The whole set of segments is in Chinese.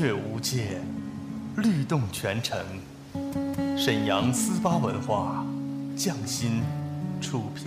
乐无界，律动全城。沈阳思巴文化，匠心出品。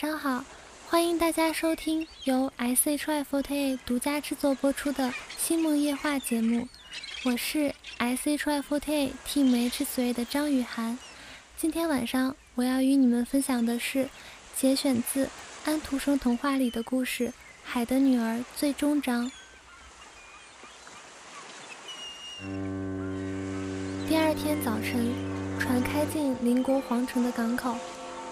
上好，欢迎大家收听由 SHY Forty 独家制作播出的《星梦夜话》节目，我是 SHY48 Team H 3的张雨涵。今天晚上我要与你们分享的是节选自安徒生童话里的故事《海的女儿》最终章。第二天早晨，船开进邻国皇城的港口。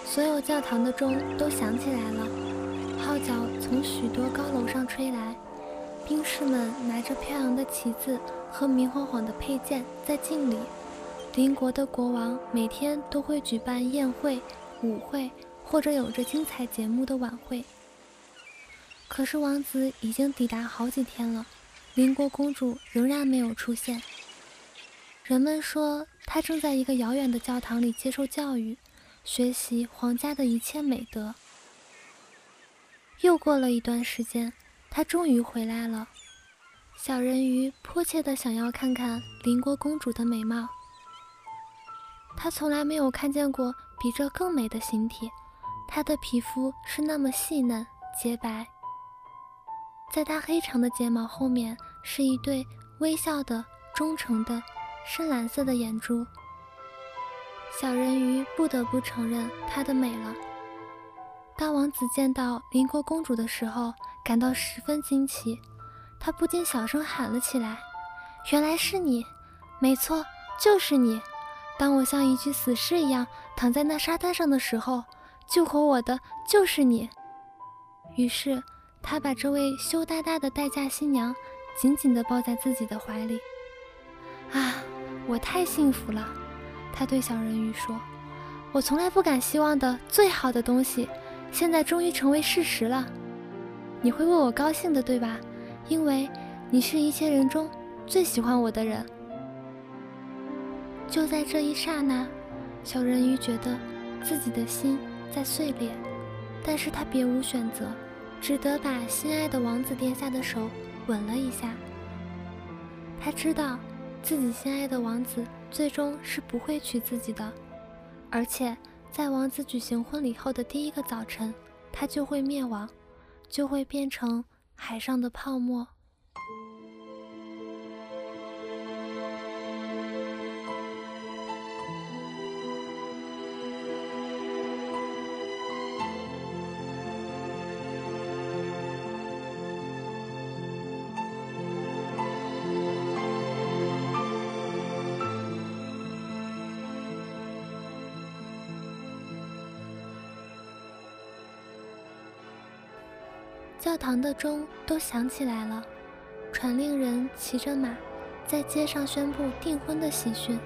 所有教堂的钟都响起来了，号角从许多高楼上吹来，兵士们拿着飘扬的旗子和明晃晃的佩剑在敬礼。邻国的国王每天都会举办宴会、舞会或者有着精彩节目的晚会。可是王子已经抵达好几天了，邻国公主仍然没有出现。人们说她正在一个遥远的教堂里接受教育。学习皇家的一切美德。又过了一段时间，他终于回来了。小人鱼迫切地想要看看邻国公主的美貌。他从来没有看见过比这更美的形体，她的皮肤是那么细嫩洁白，在她黑长的睫毛后面是一对微笑的、忠诚的、深蓝色的眼珠。小人鱼不得不承认她的美了。当王子见到邻国公主的时候，感到十分惊奇，他不禁小声喊了起来：“原来是你！没错，就是你！当我像一具死尸一样躺在那沙滩上的时候，救活我的就是你。”于是，他把这位羞答答的待嫁新娘紧紧地抱在自己的怀里。啊，我太幸福了！他对小人鱼说：“我从来不敢希望的最好的东西，现在终于成为事实了。你会为我高兴的，对吧？因为你是一切人中最喜欢我的人。”就在这一刹那，小人鱼觉得自己的心在碎裂，但是他别无选择，只得把心爱的王子殿下的手吻了一下。他知道自己心爱的王子。最终是不会娶自己的，而且在王子举行婚礼后的第一个早晨，他就会灭亡，就会变成海上的泡沫。教堂的钟都响起来了，传令人骑着马，在街上宣布订婚的喜讯。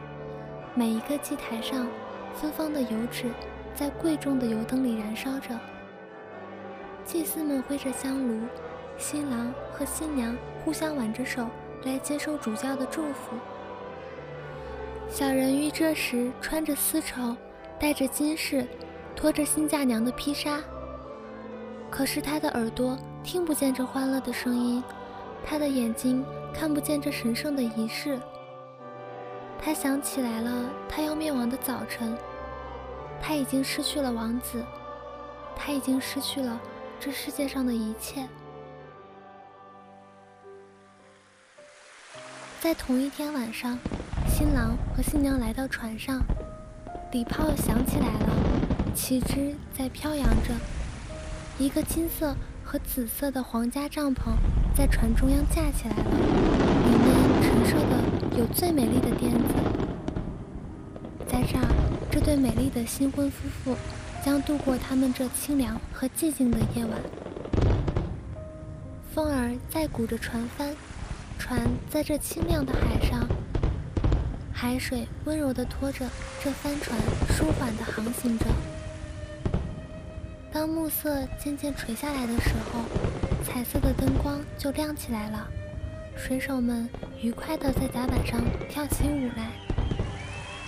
每一个祭台上，芬芳的油纸在贵重的油灯里燃烧着。祭司们挥着香炉，新郎和新娘互相挽着手来接受主教的祝福。小人鱼这时穿着丝绸，戴着金饰，拖着新嫁娘的披纱。可是他的耳朵听不见这欢乐的声音，他的眼睛看不见这神圣的仪式。他想起来了，他要灭亡的早晨，他已经失去了王子，他已经失去了这世界上的一切。在同一天晚上，新郎和新娘来到船上，礼炮响起来了，旗帜在飘扬着。一个金色和紫色的皇家帐篷在船中央架起来了，里面陈设的有最美丽的垫子。在这儿，这对美丽的新婚夫妇将度过他们这清凉和寂静的夜晚。风儿在鼓着船帆，船在这清亮的海上，海水温柔地拖着这帆船，舒缓地航行着。当暮色渐渐垂下来的时候，彩色的灯光就亮起来了。水手们愉快地在甲板上跳起舞来。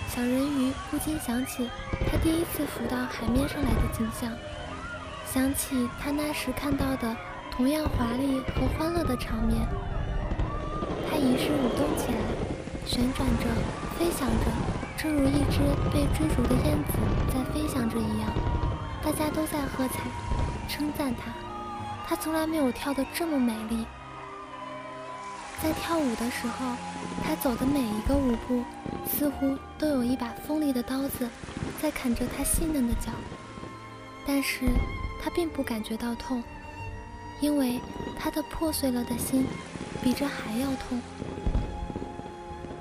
小人鱼不禁想起他第一次浮到海面上来的景象，想起他那时看到的同样华丽和欢乐的场面。他于是舞动起来，旋转着，飞翔着，正如一只被追逐的燕子在飞翔着一样。大家都在喝彩，称赞她。她从来没有跳得这么美丽。在跳舞的时候，她走的每一个舞步，似乎都有一把锋利的刀子在砍着她细嫩的脚。但是她并不感觉到痛，因为她的破碎了的心比这还要痛。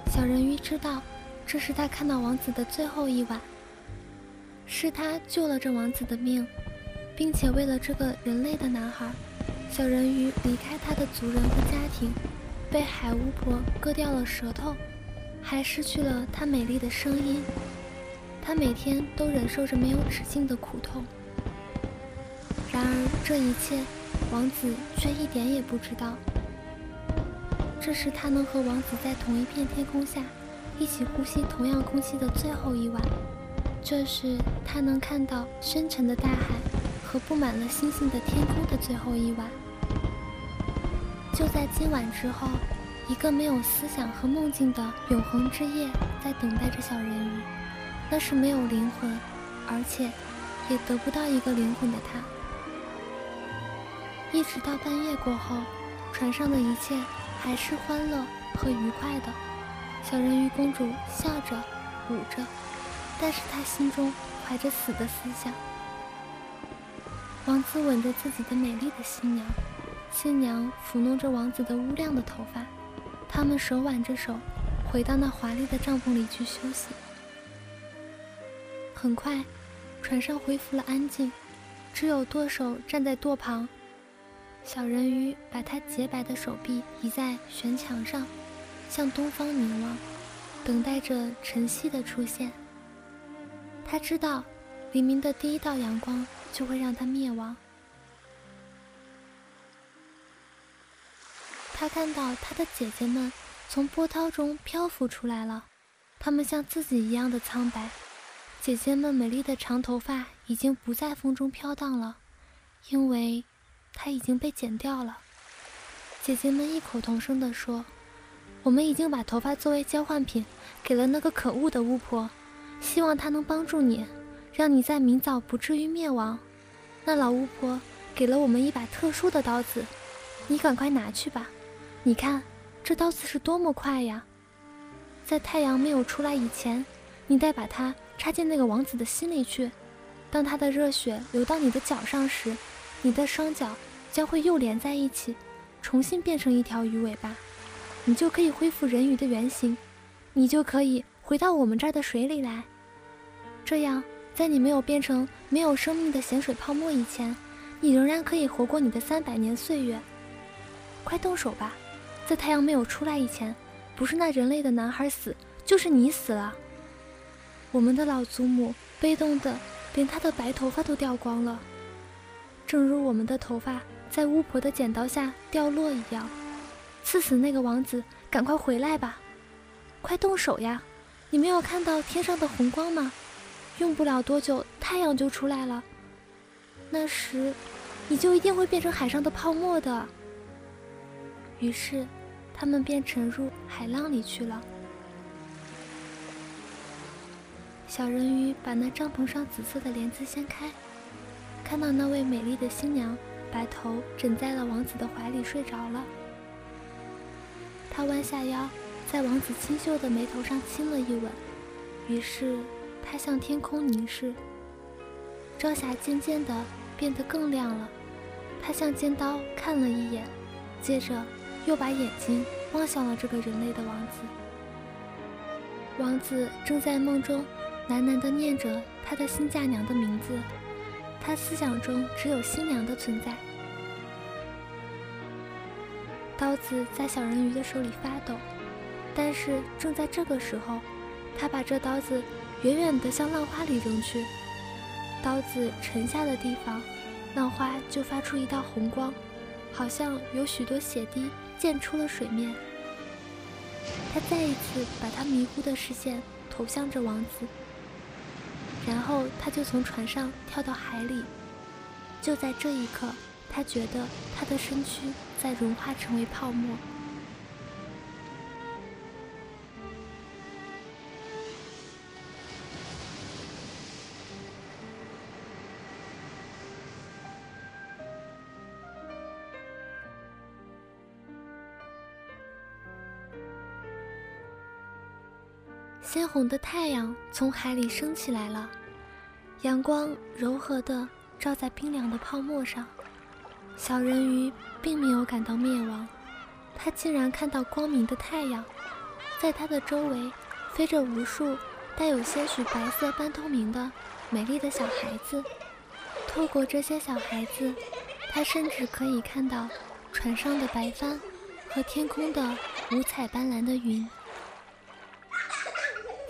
小人鱼知道，这是他看到王子的最后一晚。是他救了这王子的命，并且为了这个人类的男孩，小人鱼离开他的族人和家庭，被海巫婆割掉了舌头，还失去了他美丽的声音。他每天都忍受着没有止境的苦痛。然而这一切，王子却一点也不知道。这是他能和王子在同一片天空下，一起呼吸同样空气的最后一晚。这是他能看到深沉的大海和布满了星星的天空的最后一晚。就在今晚之后，一个没有思想和梦境的永恒之夜在等待着小人鱼。那是没有灵魂，而且也得不到一个灵魂的他。一直到半夜过后，船上的一切还是欢乐和愉快的。小人鱼公主笑着，舞着。但是他心中怀着死的思想。王子吻着自己的美丽的新娘，新娘抚弄着王子的乌亮的头发，他们手挽着手，回到那华丽的帐篷里去休息。很快，船上恢复了安静，只有舵手站在舵旁。小人鱼把他洁白的手臂倚在悬墙上，向东方凝望，等待着晨曦的出现。他知道，黎明的第一道阳光就会让他灭亡。他看到他的姐姐们从波涛中漂浮出来了，她们像自己一样的苍白。姐姐们美丽的长头发已经不在风中飘荡了，因为它已经被剪掉了。姐姐们异口同声地说：“我们已经把头发作为交换品给了那个可恶的巫婆。”希望他能帮助你，让你在明早不至于灭亡。那老巫婆给了我们一把特殊的刀子，你赶快拿去吧。你看，这刀子是多么快呀！在太阳没有出来以前，你得把它插进那个王子的心里去。当他的热血流到你的脚上时，你的双脚将会又连在一起，重新变成一条鱼尾巴，你就可以恢复人鱼的原形，你就可以回到我们这儿的水里来。这样，在你没有变成没有生命的咸水泡沫以前，你仍然可以活过你的三百年岁月。快动手吧，在太阳没有出来以前，不是那人类的男孩死，就是你死了。我们的老祖母悲痛得连她的白头发都掉光了，正如我们的头发在巫婆的剪刀下掉落一样。刺死那个王子，赶快回来吧！快动手呀！你没有看到天上的红光吗？用不了多久，太阳就出来了。那时，你就一定会变成海上的泡沫的。于是，他们便沉入海浪里去了。小人鱼把那帐篷上紫色的帘子掀开，看到那位美丽的新娘把头枕在了王子的怀里睡着了。他弯下腰，在王子清秀的眉头上亲了一吻，于是他向天空凝视。朝霞渐渐地变得更亮了，他向尖刀看了一眼，接着又把眼睛望向了这个人类的王子。王子正在梦中喃喃地念着他的新嫁娘的名字，他思想中只有新娘的存在。刀子在小人鱼的手里发抖，但是正在这个时候，他把这刀子远远地向浪花里扔去。刀子沉下的地方，浪花就发出一道红光，好像有许多血滴溅出了水面。他再一次把他迷糊的视线投向着王子，然后他就从船上跳到海里。就在这一刻。他觉得他的身躯在融化成为泡沫。鲜红的太阳从海里升起来了，阳光柔和的照在冰凉的泡沫上。小人鱼并没有感到灭亡，他竟然看到光明的太阳，在它的周围飞着无数带有些许白色半透明的美丽的小孩子。透过这些小孩子，他甚至可以看到船上的白帆和天空的五彩斑斓的云。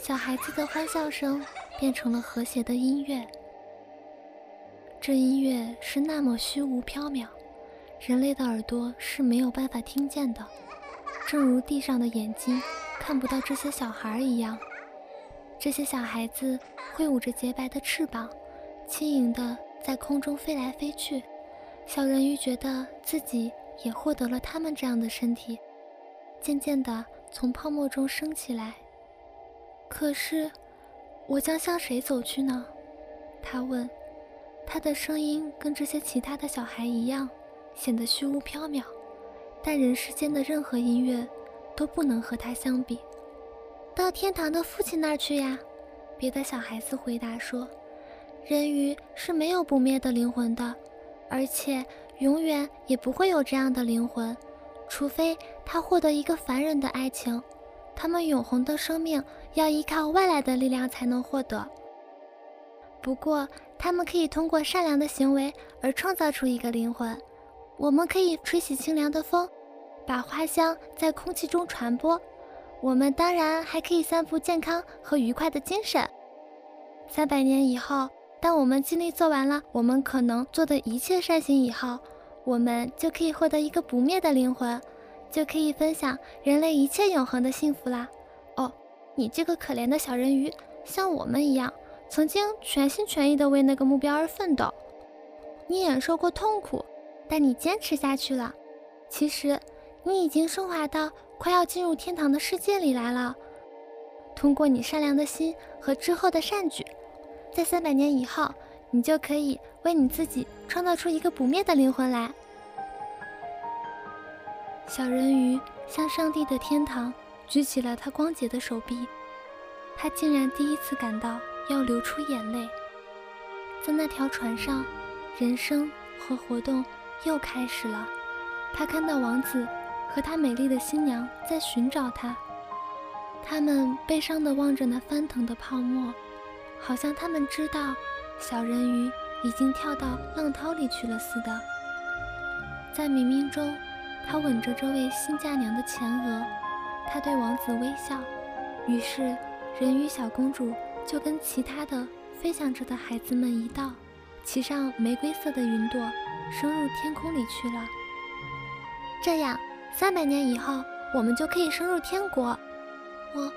小孩子的欢笑声变成了和谐的音乐。这音乐是那么虚无缥缈，人类的耳朵是没有办法听见的，正如地上的眼睛看不到这些小孩一样。这些小孩子挥舞着洁白的翅膀，轻盈地在空中飞来飞去。小人鱼觉得自己也获得了他们这样的身体，渐渐地从泡沫中升起来。可是，我将向谁走去呢？他问。他的声音跟这些其他的小孩一样，显得虚无缥缈，但人世间的任何音乐都不能和他相比。到天堂的父亲那儿去呀！别的小孩子回答说：“人鱼是没有不灭的灵魂的，而且永远也不会有这样的灵魂，除非他获得一个凡人的爱情。他们永恒的生命要依靠外来的力量才能获得。不过。”他们可以通过善良的行为而创造出一个灵魂。我们可以吹起清凉的风，把花香在空气中传播。我们当然还可以散布健康和愉快的精神。三百年以后，当我们尽力做完了我们可能做的一切善行以后，我们就可以获得一个不灭的灵魂，就可以分享人类一切永恒的幸福啦。哦，你这个可怜的小人鱼，像我们一样。曾经全心全意地为那个目标而奋斗，你忍受过痛苦，但你坚持下去了。其实，你已经升华到快要进入天堂的世界里来了。通过你善良的心和之后的善举，在三百年以后，你就可以为你自己创造出一个不灭的灵魂来。小人鱼向上帝的天堂举起了他光洁的手臂，他竟然第一次感到。要流出眼泪，在那条船上，人生和活动又开始了。他看到王子和他美丽的新娘在寻找他，他们悲伤地望着那翻腾的泡沫，好像他们知道小人鱼已经跳到浪涛里去了似的。在冥冥中，他吻着这位新嫁娘的前额，他对王子微笑，于是人鱼小公主。就跟其他的飞翔着的孩子们一道，骑上玫瑰色的云朵，升入天空里去了。这样，三百年以后，我们就可以升入天国。我，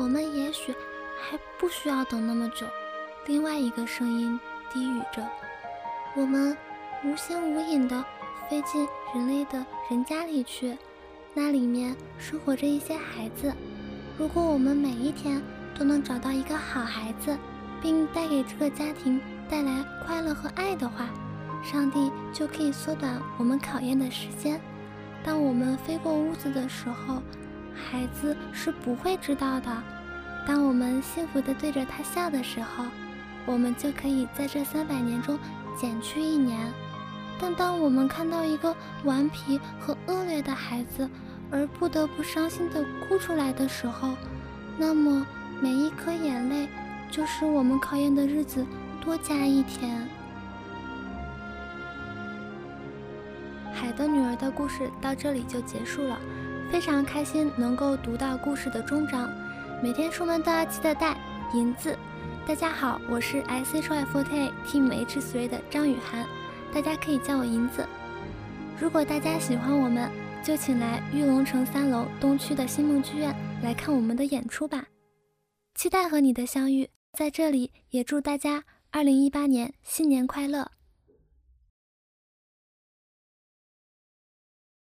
我们也许还不需要等那么久。另外一个声音低语着：“我们无形无影的飞进人类的人家里去，那里面生活着一些孩子。如果我们每一天都能找到一个好孩子，并带给这个家庭带来快乐和爱的话，上帝就可以缩短我们考验的时间。当我们飞过屋子的时候。”孩子是不会知道的。当我们幸福地对着他笑的时候，我们就可以在这三百年中减去一年。但当我们看到一个顽皮和恶劣的孩子，而不得不伤心地哭出来的时候，那么每一颗眼泪就使我们考验的日子多加一天。海的女儿的故事到这里就结束了。非常开心能够读到故事的终章，每天出门都要记得带银子。大家好，我是 S H Y Forte Team H Three 的张雨涵，大家可以叫我银子。如果大家喜欢我们，就请来玉龙城三楼东区的新梦剧院来看我们的演出吧。期待和你的相遇，在这里也祝大家二零一八年新年快乐。